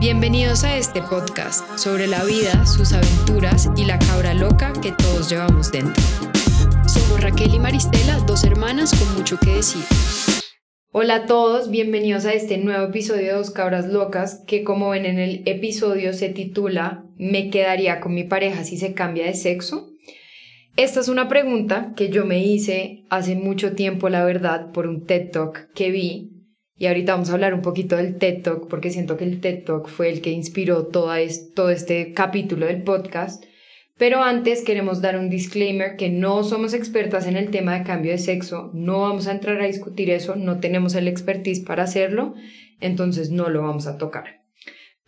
Bienvenidos a este podcast sobre la vida, sus aventuras y la cabra loca que todos llevamos dentro. Somos Raquel y Maristela, dos hermanas con mucho que decir. Hola a todos, bienvenidos a este nuevo episodio de Dos Cabras Locas, que como ven en el episodio se titula ¿Me quedaría con mi pareja si se cambia de sexo? Esta es una pregunta que yo me hice hace mucho tiempo, la verdad, por un TED Talk que vi y ahorita vamos a hablar un poquito del TED Talk porque siento que el TED Talk fue el que inspiró todo este capítulo del podcast. Pero antes queremos dar un disclaimer que no somos expertas en el tema de cambio de sexo, no vamos a entrar a discutir eso, no tenemos el expertise para hacerlo, entonces no lo vamos a tocar.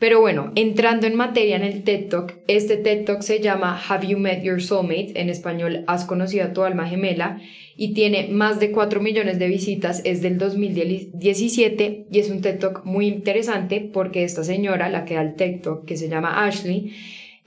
Pero bueno, entrando en materia en el TED Talk, este TED Talk se llama Have You Met Your Soulmate? En español, ¿Has conocido a tu alma gemela? Y tiene más de 4 millones de visitas, es del 2017 y es un TED Talk muy interesante porque esta señora, la que da el TED Talk, que se llama Ashley,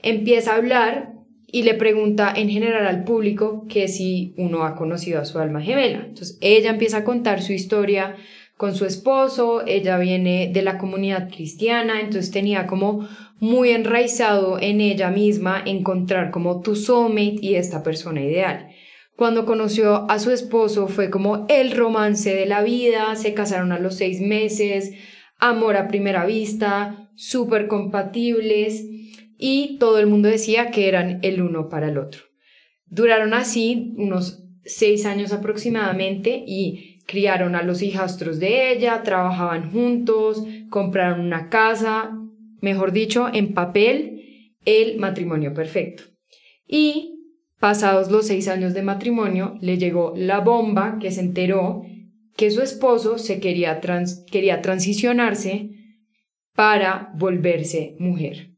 empieza a hablar y le pregunta en general al público que si uno ha conocido a su alma gemela. Entonces ella empieza a contar su historia, con su esposo, ella viene de la comunidad cristiana, entonces tenía como muy enraizado en ella misma encontrar como tu soulmate y esta persona ideal. Cuando conoció a su esposo fue como el romance de la vida, se casaron a los seis meses, amor a primera vista, súper compatibles y todo el mundo decía que eran el uno para el otro. Duraron así unos seis años aproximadamente y criaron a los hijastros de ella, trabajaban juntos, compraron una casa, mejor dicho, en papel, el matrimonio perfecto. Y pasados los seis años de matrimonio, le llegó la bomba que se enteró que su esposo se quería, quería transicionarse para volverse mujer.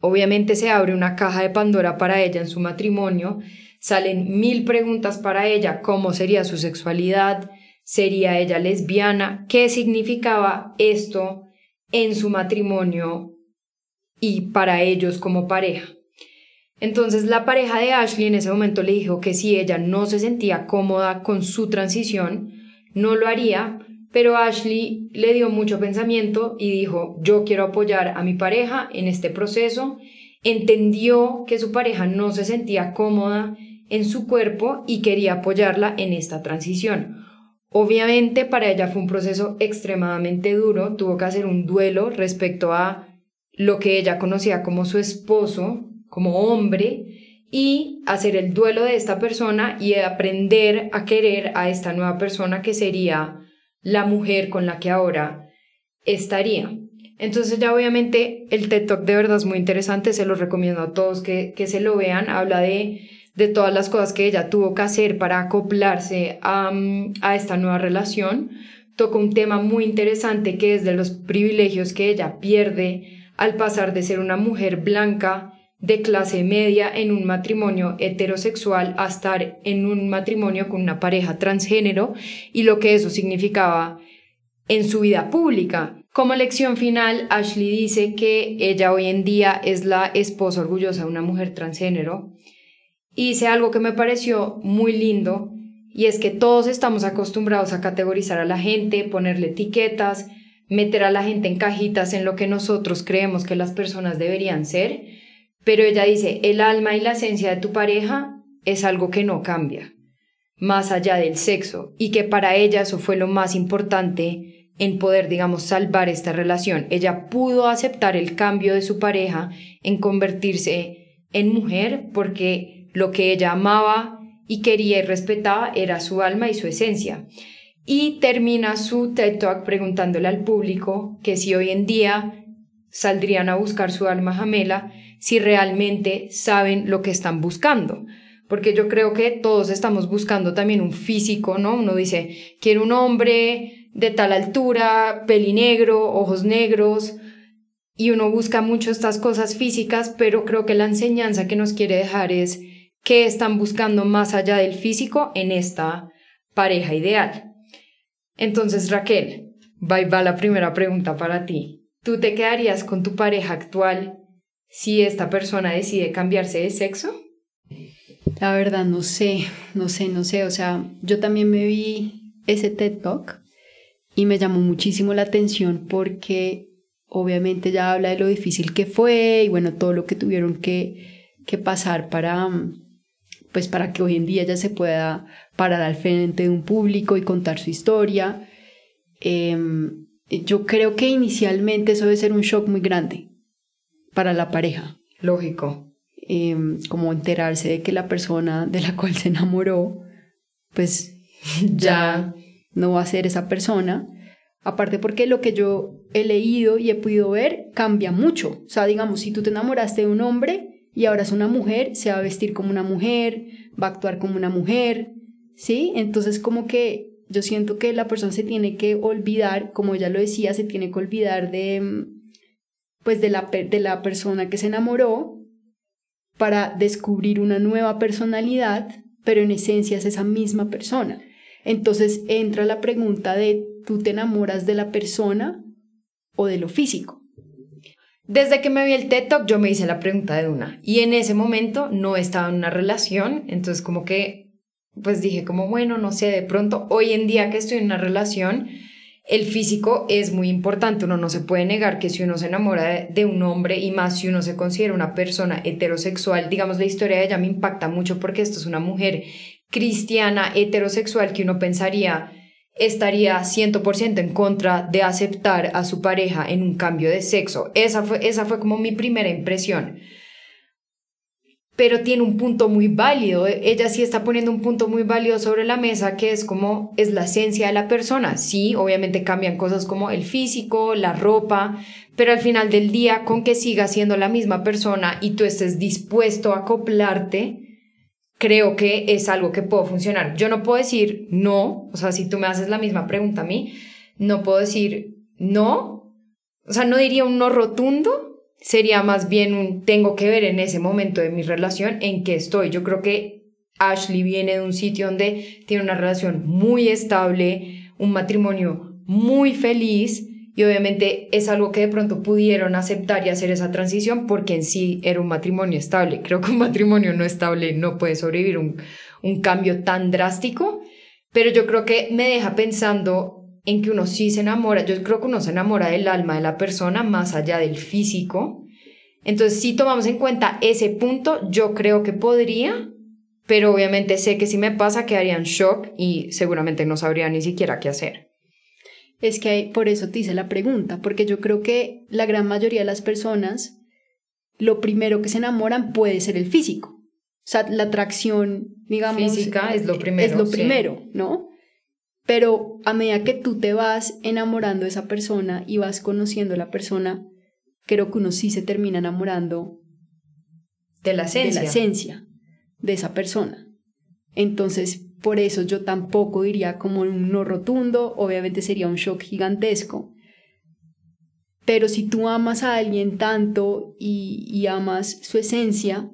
Obviamente se abre una caja de Pandora para ella en su matrimonio, salen mil preguntas para ella, cómo sería su sexualidad, ¿Sería ella lesbiana? ¿Qué significaba esto en su matrimonio y para ellos como pareja? Entonces la pareja de Ashley en ese momento le dijo que si ella no se sentía cómoda con su transición, no lo haría, pero Ashley le dio mucho pensamiento y dijo, yo quiero apoyar a mi pareja en este proceso. Entendió que su pareja no se sentía cómoda en su cuerpo y quería apoyarla en esta transición. Obviamente para ella fue un proceso extremadamente duro, tuvo que hacer un duelo respecto a lo que ella conocía como su esposo, como hombre, y hacer el duelo de esta persona y aprender a querer a esta nueva persona que sería la mujer con la que ahora estaría. Entonces ya obviamente el TED Talk de verdad es muy interesante, se lo recomiendo a todos que, que se lo vean, habla de de todas las cosas que ella tuvo que hacer para acoplarse a, esta nueva relación, toca un tema muy interesante que es de los privilegios que ella pierde al pasar de ser una mujer blanca de clase media en un matrimonio heterosexual a estar en un matrimonio con una pareja transgénero y lo que eso significaba en su vida pública. Como lección final, Ashley dice que ella hoy en día es la esposa orgullosa de una mujer transgénero hice algo que me pareció muy lindo y es que todos estamos acostumbrados a categorizar a la gente, ponerle etiquetas, meter a la gente en cajitas en lo que nosotros creemos que las personas deberían ser, pero ella dice, el alma y la esencia de tu pareja es algo que no cambia, más allá del sexo, y que para ella eso fue lo más importante en poder, digamos, salvar esta relación. Ella pudo aceptar el cambio de su pareja en convertirse en mujer porque lo que ella amaba y quería y respetaba era su alma y su esencia. Y termina su TED Talk preguntándole al público que si hoy en día saldrían a buscar su alma gemela, si realmente saben lo que están buscando. Porque yo creo que todos estamos buscando también un físico, ¿no? Uno dice, quiero un hombre de tal altura, pelinegro, ojos negros, y uno busca mucho estas cosas físicas, pero creo que la enseñanza que nos quiere dejar es qué están buscando más allá del físico en esta pareja ideal. Entonces, Raquel, va la primera pregunta para ti. ¿Tú te quedarías con tu pareja actual si esta persona decide cambiarse de sexo? La verdad, no sé, no sé, no sé. O sea, yo también me vi ese TED Talk y me llamó muchísimo la atención porque obviamente ya habla de lo difícil que fue y bueno, todo lo que tuvieron que, que pasar para, pues para que hoy en día ella se pueda parar al frente de un público y contar su historia. Em, yo creo que inicialmente eso debe ser un shock muy grande para la pareja. Lógico. Em, como enterarse de que la persona de la cual se enamoró, pues ya no va a ser esa persona. Aparte porque lo que yo he leído y he podido ver cambia mucho. O sea, digamos, si tú te enamoraste de un hombre y ahora es una mujer, se va a vestir como una mujer, va a actuar como una mujer, ¿sí? Entonces como que yo siento que la persona se tiene que olvidar, como ella lo decía, se tiene que olvidar de, pues de la, de la persona que se enamoró para descubrir una nueva personalidad, pero en esencia es esa misma persona. Entonces entra la pregunta de, ¿tú te enamoras de la persona o de lo físico? Desde que me vi el TED Talk, yo me hice la pregunta de una. Y en ese momento no estaba en una relación, entonces como que, pues dije como, bueno, no sé, de pronto, hoy en día que estoy en una relación, el físico es muy importante. Uno no se puede negar que si uno se enamora de, un hombre y más si uno se considera una persona heterosexual, digamos, la historia de ella me impacta mucho porque esto es una mujer cristiana heterosexual que uno pensaría estaría 100% en contra de aceptar a su pareja en un cambio de sexo. Esa fue, esa fue como mi primera impresión. Pero tiene un punto muy válido. Ella sí está poniendo un punto muy válido sobre la mesa que es como es la esencia de la persona. Sí, obviamente cambian cosas como el físico, la ropa, pero al final del día con que siga siendo la misma persona y tú estés dispuesto a acoplarte, creo que es algo que puede funcionar. Yo no puedo decir no, o sea, si tú me haces la misma pregunta a mí, no puedo decir no, o sea, no diría un no rotundo, sería más bien un tengo que ver en ese momento de mi relación en qué estoy. Yo creo que Ashley viene de un sitio donde tiene una relación muy estable, un matrimonio muy feliz y obviamente es algo que de pronto pudieron aceptar y hacer esa transición porque en sí era un matrimonio estable. Creo que un matrimonio no estable no puede sobrevivir un, un cambio tan drástico, pero yo creo que me deja pensando en que uno sí se enamora, yo creo que uno se enamora del alma de la persona más allá del físico. Entonces, si tomamos en cuenta ese punto, yo creo que podría, pero obviamente sé que si me pasa quedaría en shock y seguramente no sabría ni siquiera qué hacer es que por eso te hice la pregunta, porque yo creo que la gran mayoría de las personas, lo primero que se enamoran puede ser el físico. O sea, la atracción, digamos, física es lo primero. Es lo primero, ¿no? Pero a medida que tú te vas enamorando de esa persona y vas conociendo a la persona, creo que uno sí se termina enamorando de la esencia de, la esencia de esa persona. Entonces, por eso yo tampoco diría como un no rotundo, obviamente sería un shock gigantesco. Pero si tú amas a alguien tanto y, amas su esencia,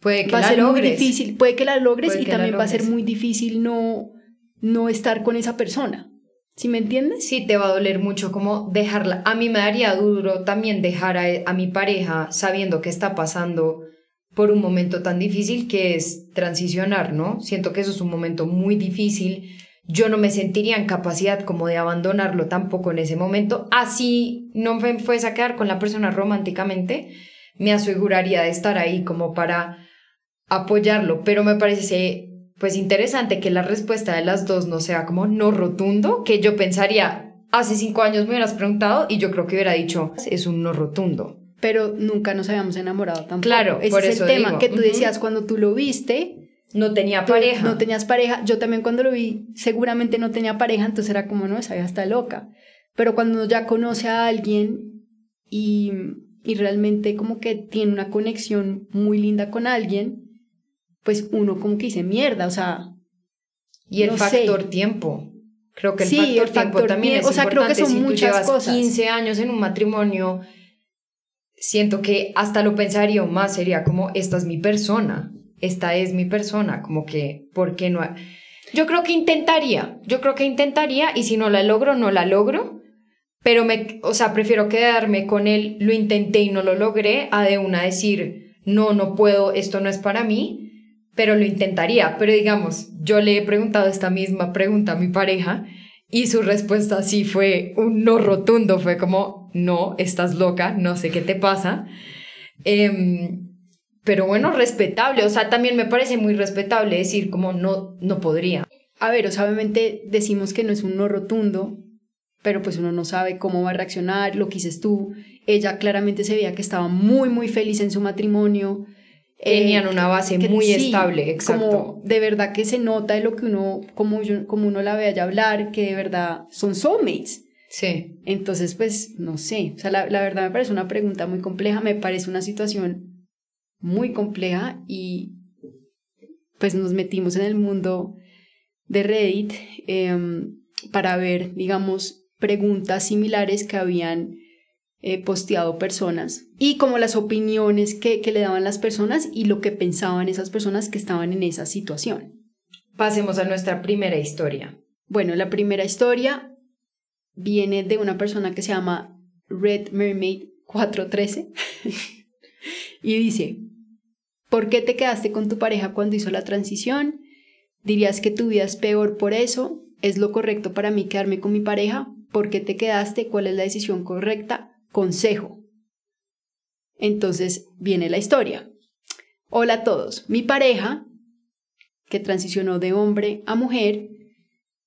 puede que va la a ser logres. muy difícil, puede que la logres y también va a ser muy difícil no, no estar con esa persona. ¿Sí me entiendes? Sí, te va a doler mucho como dejarla. A mí me daría duro también dejar a, mi pareja sabiendo que está pasando por un momento tan difícil que es transicionar, ¿no? Siento que eso es un momento muy difícil. Yo no me sentiría en capacidad como de abandonarlo tampoco en ese momento. Así no me fuese a quedar con la persona románticamente, me aseguraría de estar ahí como para apoyarlo, pero me parece pues interesante que la respuesta de las dos no sea como no rotundo, que yo pensaría, hace cinco años me hubieras preguntado y yo creo que hubiera dicho, es un no rotundo pero nunca nos habíamos enamorado tampoco. Claro, Ese por es eso el tema digo. que tú decías cuando tú lo viste. No tenía pareja. No tenías pareja. Yo también cuando lo vi, seguramente no tenía pareja, entonces era como, no, esa vieja está loca. Pero cuando uno ya conoce a alguien y, y realmente como que tiene una conexión muy linda con alguien, pues uno como que dice, mierda, o sea, y el no sé. factor tiempo. Creo que el Sí, factor el tiempo factor también es O sea, creo que importante. son si tú muchas llevas cosas. 15 años en un matrimonio, siento que hasta lo pensaría o más, sería como, esta es mi persona, esta es mi persona, como que, ¿por qué no? ha- Yo creo que intentaría, yo creo que intentaría y si no la logro, no la logro, pero me, o sea, prefiero quedarme con él, lo intenté y no lo logré, a de una decir, no, no puedo, esto no es para mí, pero lo intentaría. Pero digamos, yo le he preguntado esta misma pregunta a mi pareja Y su respuesta sí fue un no rotundo, fue como, no, estás loca, no sé qué te pasa. Em, pero bueno, respetable, o sea, también me parece muy respetable decir como no, no podría. A ver, o sea, obviamente decimos que no es un no rotundo, pero pues uno no sabe cómo va a reaccionar, lo que dices tú. Ella claramente se veía que estaba muy, muy feliz en su matrimonio. Tenían eh, una base muy estable, exacto. Como de verdad que se nota de lo que uno, como, como uno la ve allá hablar, que de verdad son soulmates. Sí. Entonces, pues, no sé, o sea, la, la verdad me parece una pregunta muy compleja, me parece una situación muy compleja y pues nos metimos en el mundo de Reddit em, para ver, digamos, preguntas similares que habían eh, posteado personas y como las opiniones que, que le daban las personas y lo que pensaban esas personas que estaban en esa situación. Pasemos a nuestra primera historia. Bueno, la primera historia viene de una persona que se llama Red Mermaid 413 y dice, ¿por qué te quedaste con tu pareja cuando hizo la transición? ¿Dirías que tu vida es peor por eso? ¿Es lo correcto para mí quedarme con mi pareja? ¿Por qué te quedaste? ¿Cuál es la decisión correcta? Consejo. Entonces viene la historia. Hola a todos. Mi pareja, que transicionó de hombre a mujer,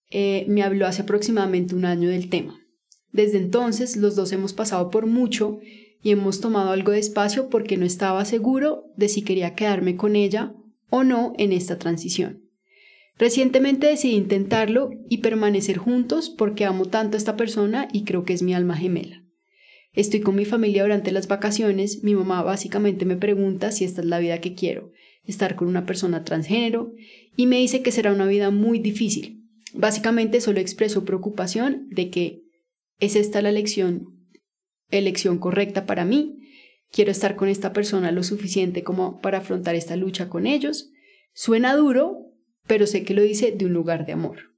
eh, me habló hace aproximadamente un año del tema. Desde entonces los dos hemos pasado por mucho y hemos tomado algo de espacio porque no estaba seguro de si quería quedarme con ella o no en esta transición. Recientemente decidí intentarlo y permanecer juntos porque amo tanto a esta persona y creo que es mi alma gemela. Estoy con mi familia durante las vacaciones, mi mamá básicamente me pregunta si esta es la vida que quiero, estar con una persona transgénero, y me dice que será una vida muy difícil. Básicamente solo expreso preocupación de que es esta la elección, elección correcta para mí, quiero estar con esta persona lo suficiente como para afrontar esta lucha con ellos. Suena duro, pero sé que lo dice de un lugar de amor.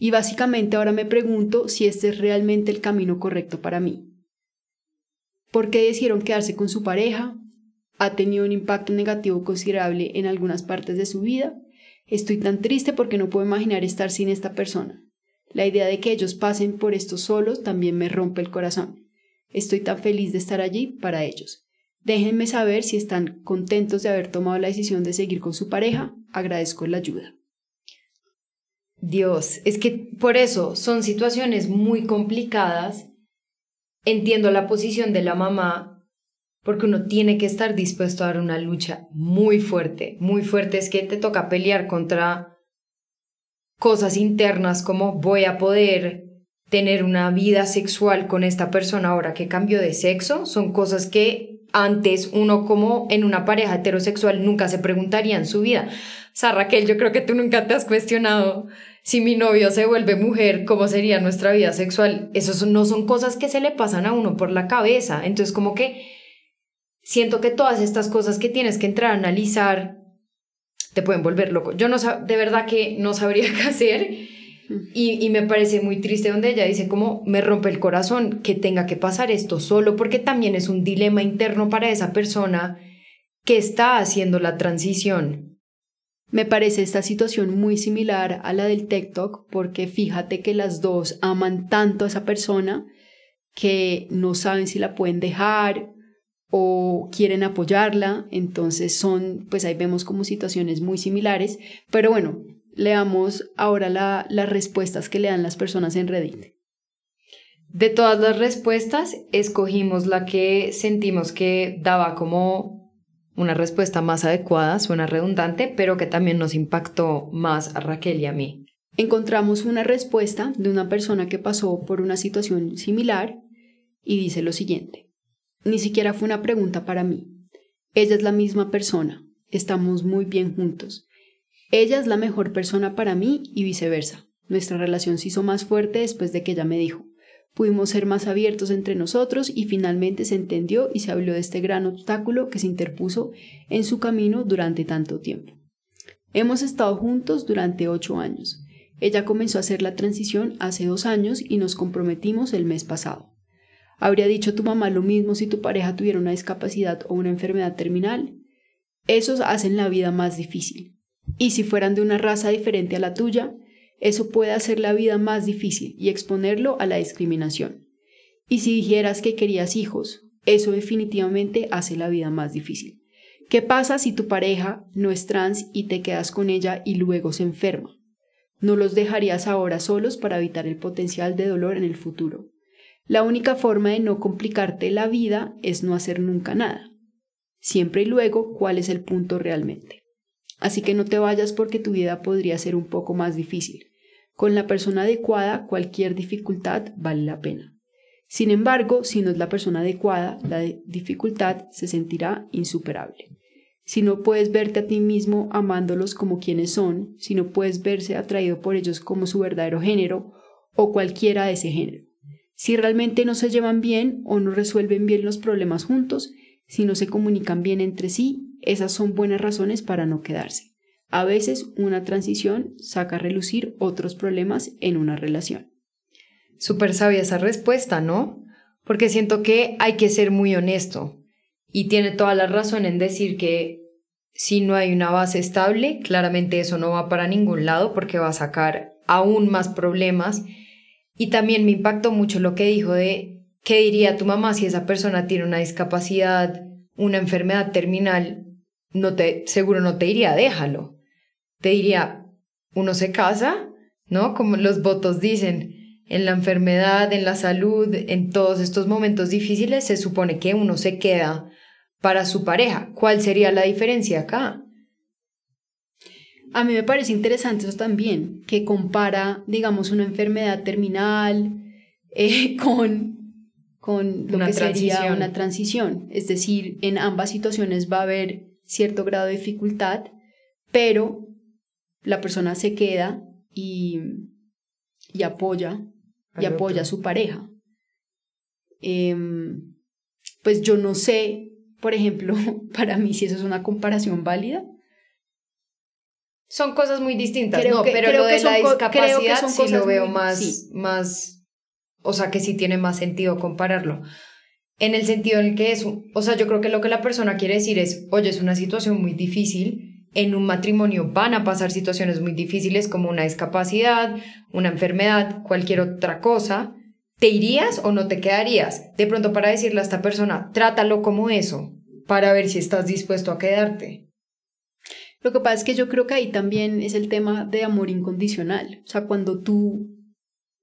Y básicamente ahora me pregunto si este es realmente el camino correcto para mí. ¿Por qué decidieron quedarse con su pareja? ¿Ha tenido un impacto negativo considerable en algunas partes de su vida? Estoy tan triste porque no puedo imaginar estar sin esta persona. La idea de que ellos pasen por esto solos también me rompe el corazón. Estoy tan feliz de estar allí para ellos. Déjenme saber si están contentos de haber tomado la decisión de seguir con su pareja. Agradezco la ayuda. Dios, es que por eso son situaciones muy complicadas. Entiendo la posición de la mamá, porque uno tiene que estar dispuesto a dar una lucha muy fuerte, muy fuerte. Es que te toca pelear contra cosas internas como voy a poder tener una vida sexual con esta persona ahora que cambió de sexo. Son cosas que antes uno como en una pareja heterosexual nunca se preguntaría en su vida. O sea, Raquel, yo creo que tú nunca te has cuestionado si mi novio se vuelve mujer, ¿cómo sería nuestra vida sexual? Eso no son cosas que se le pasan a uno por la cabeza. Entonces, como que siento que todas estas cosas que tienes que entrar a analizar te pueden volver loco. Yo no de verdad que no sabría qué hacer y, y, me parece muy triste donde ella dice como me rompe el corazón que tenga que pasar esto solo porque también es un dilema interno para esa persona que está haciendo la transición me parece esta situación muy similar a la del TikTok porque fíjate que las dos aman tanto a esa persona que no saben si la pueden dejar o quieren apoyarla, entonces son, pues ahí vemos como situaciones muy similares, pero bueno, leamos ahora las respuestas que le dan las personas en Reddit. De todas las respuestas, escogimos la que sentimos que daba como una respuesta más adecuada, suena redundante, pero que también nos impactó más a Raquel y a mí. Encontramos una respuesta de una persona que pasó por una situación similar y dice lo siguiente. Ni siquiera fue una pregunta para mí. Ella es la misma persona. Estamos muy bien juntos. Ella es la mejor persona para mí y viceversa. Nuestra relación se hizo más fuerte después de que ella me dijo, Pudimos ser más abiertos entre nosotros y finalmente se entendió y se habló de este gran obstáculo que se interpuso en su camino durante tanto tiempo. Hemos estado juntos durante ocho años. Ella comenzó a hacer la transición hace dos años y nos comprometimos el mes pasado. ¿Habría dicho tu mamá lo mismo si tu pareja tuviera una discapacidad o una enfermedad terminal? Esos hacen la vida más difícil. Y si fueran de una raza diferente a la tuya, Eso puede hacer la vida más difícil y exponerlo a la discriminación. Y si dijeras que querías hijos, eso definitivamente hace la vida más difícil. ¿Qué pasa si tu pareja no es trans y te quedas con ella y luego se enferma? No los dejarías ahora solos para evitar el potencial de dolor en el futuro. La única forma de no complicarte la vida es no hacer nunca nada. Siempre y luego cuál es el punto realmente. Así que no te vayas porque tu vida podría ser un poco más difícil. Con la persona adecuada cualquier dificultad vale la pena. Sin embargo, si no es la persona adecuada, la dificultad se sentirá insuperable. Si no puedes verte a ti mismo amándolos como quienes son, si no puedes verse atraído por ellos como su verdadero género o cualquiera de ese género. Si realmente no se llevan bien o no resuelven bien los problemas juntos, si no se comunican bien entre sí, esas son buenas razones para no quedarse. A veces una transición saca a relucir otros problemas en una relación. Súper sabia esa respuesta, ¿no? Porque siento que hay que ser muy honesto. Y tiene toda la razón en decir que si no hay una base estable, claramente eso no va para ningún lado porque va a sacar aún más problemas. Y también me impactó mucho lo que dijo de qué diría tu mamá si esa persona tiene una discapacidad, una enfermedad terminal, no te, seguro no te diría déjalo. Te diría, uno se casa, ¿no? Como los votos dicen, en la enfermedad, en la salud, en todos estos momentos difíciles, se supone que uno se queda para su pareja. ¿Cuál sería la diferencia acá? A mí me parece interesante eso también, que compara, digamos, una enfermedad terminal eh, con, con lo que sería una transición. Es decir, en ambas situaciones va a haber cierto grado de dificultad, pero la persona se queda y, y apoya, y apoya a su pareja. Em, pues yo no sé por ejemplo, para mí si eso es una comparación válida. Son cosas muy distintas, no, pero lo de la discapacidad sí lo veo más, más, o sea, que sí tiene más sentido compararlo. En el sentido en el que es, o sea, yo creo que lo que la persona quiere decir es, oye, es una situación muy difícil, en un matrimonio van a pasar situaciones muy difíciles como una discapacidad, una enfermedad, cualquier otra cosa, ¿Te irías o no te quedarías? De pronto para decirle a esta persona, trátalo como eso, para ver si estás dispuesto a quedarte. Lo que pasa es que yo creo que ahí también es el tema de amor incondicional. O sea, cuando tú,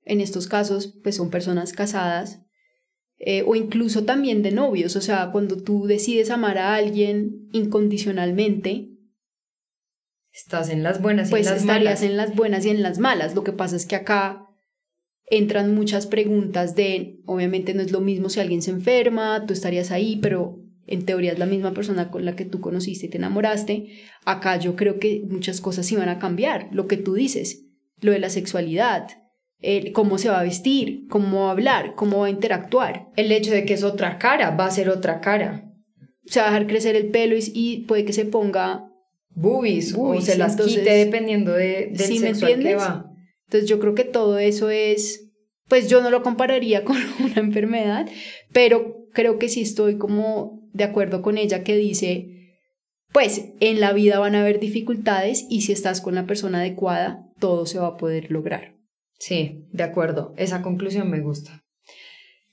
en estos casos, pues son personas casadas, eh, o incluso también de novios, o sea, cuando tú decides amar a alguien incondicionalmente, estás en las buenas y pues en las estarías en las buenas y en las malas. Lo que pasa es que acá entran muchas preguntas de, obviamente no es lo mismo si alguien se enferma, tú estarías ahí, pero en teoría es la misma persona con la que tú conociste y te enamoraste. Acá yo creo que muchas cosas iban a cambiar, lo que tú dices, lo de la sexualidad, cómo se va a vestir, cómo va a hablar, cómo va a interactuar. El hecho de que es otra cara, va a ser otra cara. Se va a dejar crecer el pelo y, puede que se ponga boobies, o se las quite dependiendo de, del ¿sí sexo que va. Entonces yo creo que todo eso es, pues yo no lo compararía con una enfermedad, pero creo que sí estoy como de acuerdo con ella que dice, pues en la vida van a haber dificultades y si estás con la persona adecuada, todo se va a poder lograr. Sí, de acuerdo, esa conclusión me gusta.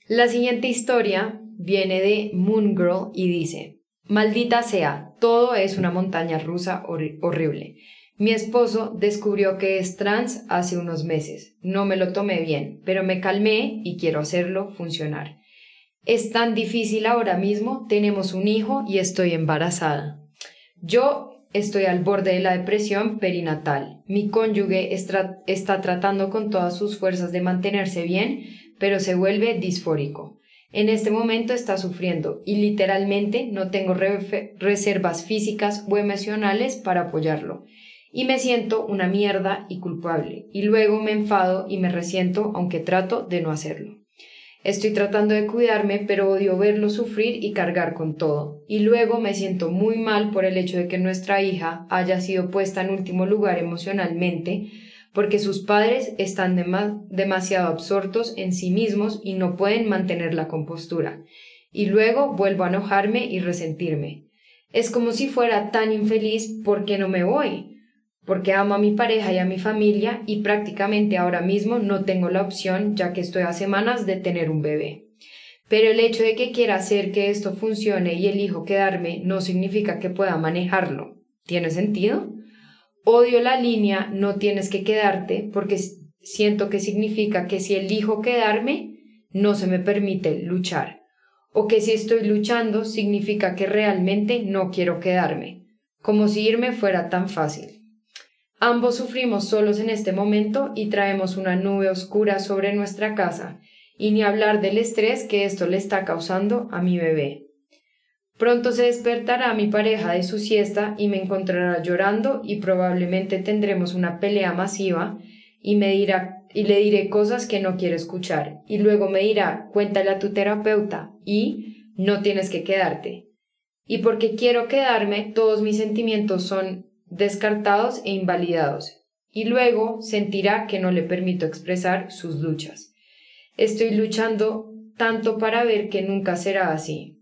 La siguiente historia viene de Moon Girl y dice, maldita sea, todo es una montaña rusa horrible. Mi esposo descubrió que es trans hace unos meses. No me lo tomé bien, pero me calmé y quiero hacerlo funcionar. Es tan difícil ahora mismo, tenemos un hijo y estoy embarazada. Yo estoy al borde de la depresión perinatal. Mi cónyuge está tratando con todas sus fuerzas de mantenerse bien, pero se vuelve disfórico. En este momento está sufriendo y literalmente no tengo reservas físicas o emocionales para apoyarlo y me siento una mierda y culpable, y luego me enfado y me resiento aunque trato de no hacerlo. Estoy tratando de cuidarme, pero odio verlo sufrir y cargar con todo. Y luego me siento muy mal por el hecho de que nuestra hija haya sido puesta en último lugar emocionalmente, porque sus padres están demasiado absortos en sí mismos y no pueden mantener la compostura. Y luego vuelvo a enojarme y resentirme. Es como si fuera tan infeliz porque no me voy porque amo a mi pareja y a mi familia y prácticamente ahora mismo no tengo la opción ya que estoy a semanas de tener un bebé. Pero el hecho de que quiera hacer que esto funcione y elijo quedarme no significa que pueda manejarlo. ¿Tiene sentido? Odio la línea no tienes que quedarte porque siento que significa que si elijo quedarme, no se me permite luchar. O que si estoy luchando significa que realmente no quiero quedarme. Como si irme fuera tan fácil. Ambos sufrimos solos en este momento y traemos una nube oscura sobre nuestra casa, y ni hablar del estrés que esto le está causando a mi bebé. Pronto se despertará mi pareja de su siesta y me encontrará llorando y probablemente tendremos una pelea masiva y me dirá y le diré cosas que no quiere escuchar y luego me dirá cuéntale a tu terapeuta y no tienes que quedarte. Y porque quiero quedarme, todos mis sentimientos son descartados e invalidados y luego sentirá que no le permito expresar sus luchas. Estoy luchando tanto para ver que nunca será así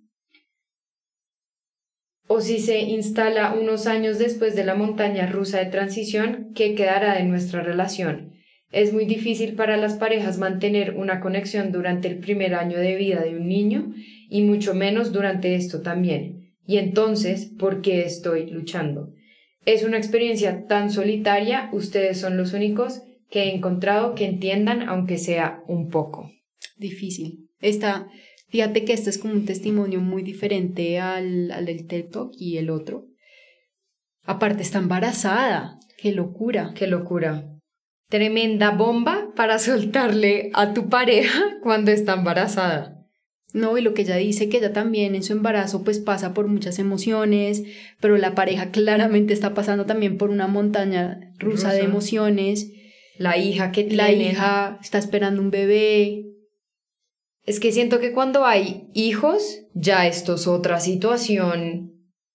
o si se instala unos años después de la montaña rusa de transición, ¿qué quedará de nuestra relación? Es muy difícil para las parejas mantener una conexión durante el primer año de vida de un niño y mucho menos durante esto también. Y entonces, ¿por qué estoy luchando? Es una experiencia tan solitaria, ustedes son los únicos que he encontrado que entiendan, aunque sea un poco. Difícil. Esta, Fíjate que este es como un testimonio muy diferente al, al del TED y el otro. Aparte está embarazada. Qué locura. Qué locura. Tremenda bomba para soltarle a tu pareja cuando está embarazada. No, y lo que ella dice que ella también en su embarazo pues pasa por muchas emociones, pero la pareja claramente está pasando también por una montaña rusa, de emociones. La hija que tiene. La hija está esperando un bebé, es que siento que cuando hay hijos, ya esto es otra situación.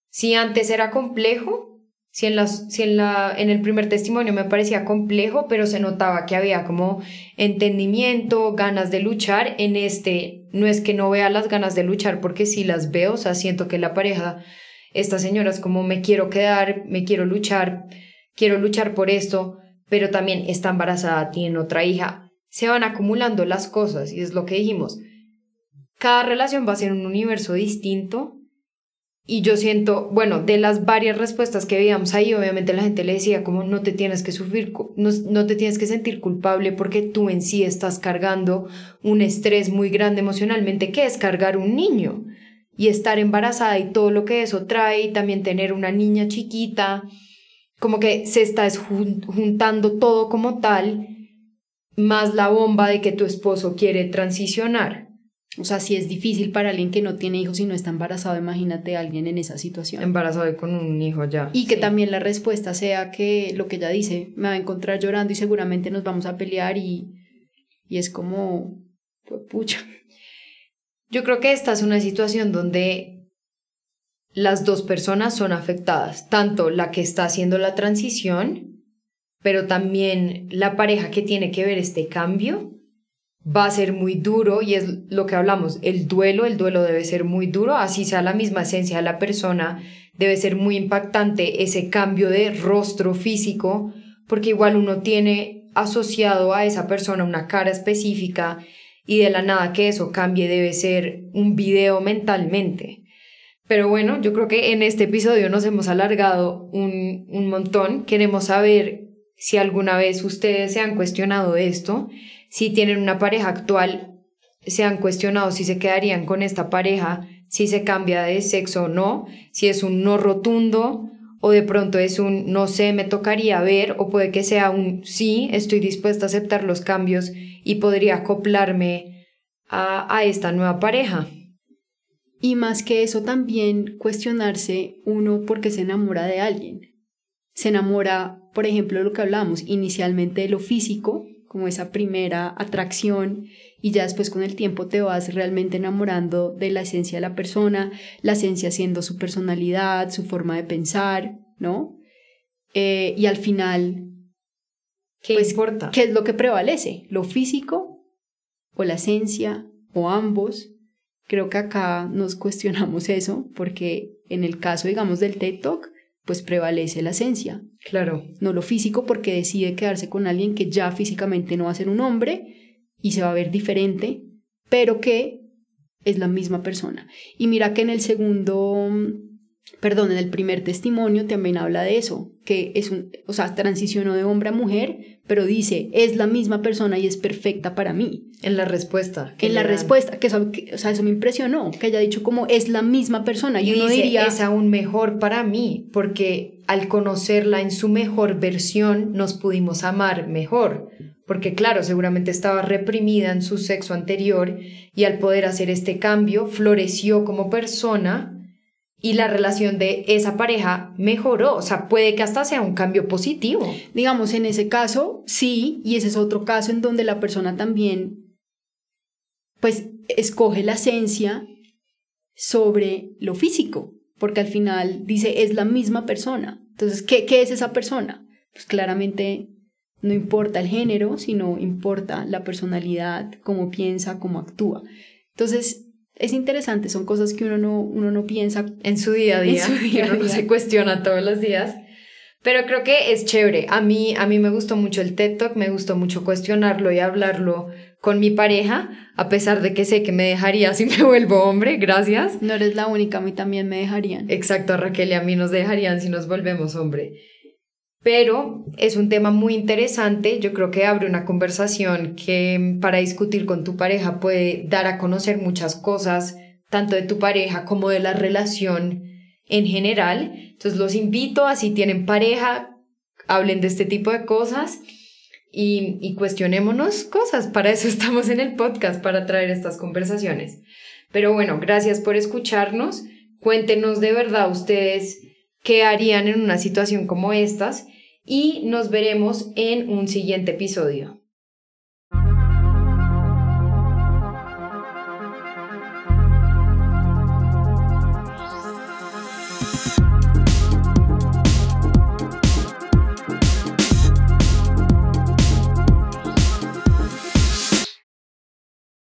Si antes era complejo, si en, las, si en, la, en el primer testimonio me parecía complejo, pero se notaba que había como entendimiento, ganas de luchar, en este no es que no vea las ganas de luchar porque sí las veo, o sea, siento que la pareja, esta señora es como me quiero quedar, me quiero luchar, quiero luchar por esto, pero también está embarazada, tiene otra hija, se van acumulando las cosas y es lo que dijimos. Cada relación va a ser un universo distinto y yo siento, bueno, de las varias respuestas que veíamos ahí, obviamente la gente le decía como no te tienes que sufrir, no, no te tienes que sentir culpable porque tú en sí estás cargando un estrés muy grande emocionalmente que es cargar un niño y estar embarazada y todo lo que eso trae y también tener una niña chiquita, como que se está juntando todo como tal más la bomba de que tu esposo quiere transicionar. O sea, si es difícil para alguien que no tiene hijos y no está embarazado, imagínate a alguien en esa situación. Embarazado y con un hijo ya. Y que también la respuesta sea que lo que ella dice, me va a encontrar llorando y seguramente nos vamos a pelear y, y es como, pues, pucha. Yo creo que esta es una situación donde las dos personas son afectadas, tanto la que está haciendo la transición pero también la pareja que tiene que ver este cambio va a ser muy duro y es lo que hablamos, el duelo, el duelo debe ser muy duro, así sea la misma esencia de la persona, debe ser muy impactante ese cambio de rostro físico, porque igual uno tiene asociado a esa persona una cara específica y de la nada que eso cambie debe ser un video mentalmente. Pero bueno, yo creo que en este episodio nos hemos alargado un, un montón. Queremos saber si alguna vez ustedes se han cuestionado esto, si tienen una pareja actual, se han cuestionado si se quedarían con esta pareja, si se cambia de sexo o no, si es un no rotundo o de pronto es un no sé, me tocaría ver o puede que sea un sí, estoy dispuesta a aceptar los cambios y podría acoplarme a, a esta nueva pareja. Y más que eso también cuestionarse uno porque se enamora de alguien. Se enamora por ejemplo, lo que hablamos inicialmente de lo físico, como esa primera atracción, y ya después con el tiempo te vas realmente enamorando de la esencia de la persona, la esencia siendo su personalidad, su forma de pensar, ¿no? Eh, y al final, ¿qué pues, importa? ¿Qué es lo que prevalece? ¿Lo físico o la esencia o ambos? Creo que acá nos cuestionamos eso, porque en el caso, digamos, del TED Talk, pues prevalece la esencia. Claro. No lo físico porque decide quedarse con alguien que ya físicamente no va a ser un hombre y se va a ver diferente, pero que es la misma persona. Y mira que en el segundo perdón, en el primer testimonio también habla de eso, que es un, o sea, transicionó de hombre a mujer, pero dice, es la misma persona y es perfecta para mí. En la respuesta. En la respuesta, que eso, o sea, eso me impresionó, que haya dicho como es la misma persona. Y, uno diría, es aún mejor para mí, porque al conocerla en su mejor versión nos pudimos amar mejor. Porque claro, seguramente estaba reprimida en su sexo anterior y al poder hacer este cambio floreció como persona y la relación de esa pareja mejoró. O sea, puede que hasta sea un cambio positivo. Digamos, en ese caso, sí, y ese es otro caso en donde la persona también, pues, escoge la esencia sobre lo físico, porque al final dice, es la misma persona. Entonces, ¿qué, qué es esa persona? Pues claramente no importa el género, sino importa la personalidad, cómo piensa, cómo actúa. Entonces, es interesante, son cosas que uno no, uno no piensa en su día a día, que uno no se cuestiona todos los días. Pero creo que es chévere. A mí, a mí me gustó mucho el TED Talk, me gustó mucho cuestionarlo y hablarlo con mi pareja, a pesar de que sé que me dejaría si me vuelvo hombre, gracias. No eres la única, a mí también me dejarían. Exacto, Raquel y a mí nos dejarían si nos volvemos hombre pero es un tema muy interesante. Yo creo que abre una conversación que para discutir con tu pareja puede dar a conocer muchas cosas, tanto de tu pareja como de la relación en general. Entonces los invito a si tienen pareja, hablen de este tipo de cosas y, y cuestionémonos cosas. Para eso estamos en el podcast, para traer estas conversaciones. Pero bueno, gracias por escucharnos. Cuéntenos de verdad ustedes qué harían en una situación como estas y nos veremos en un siguiente episodio.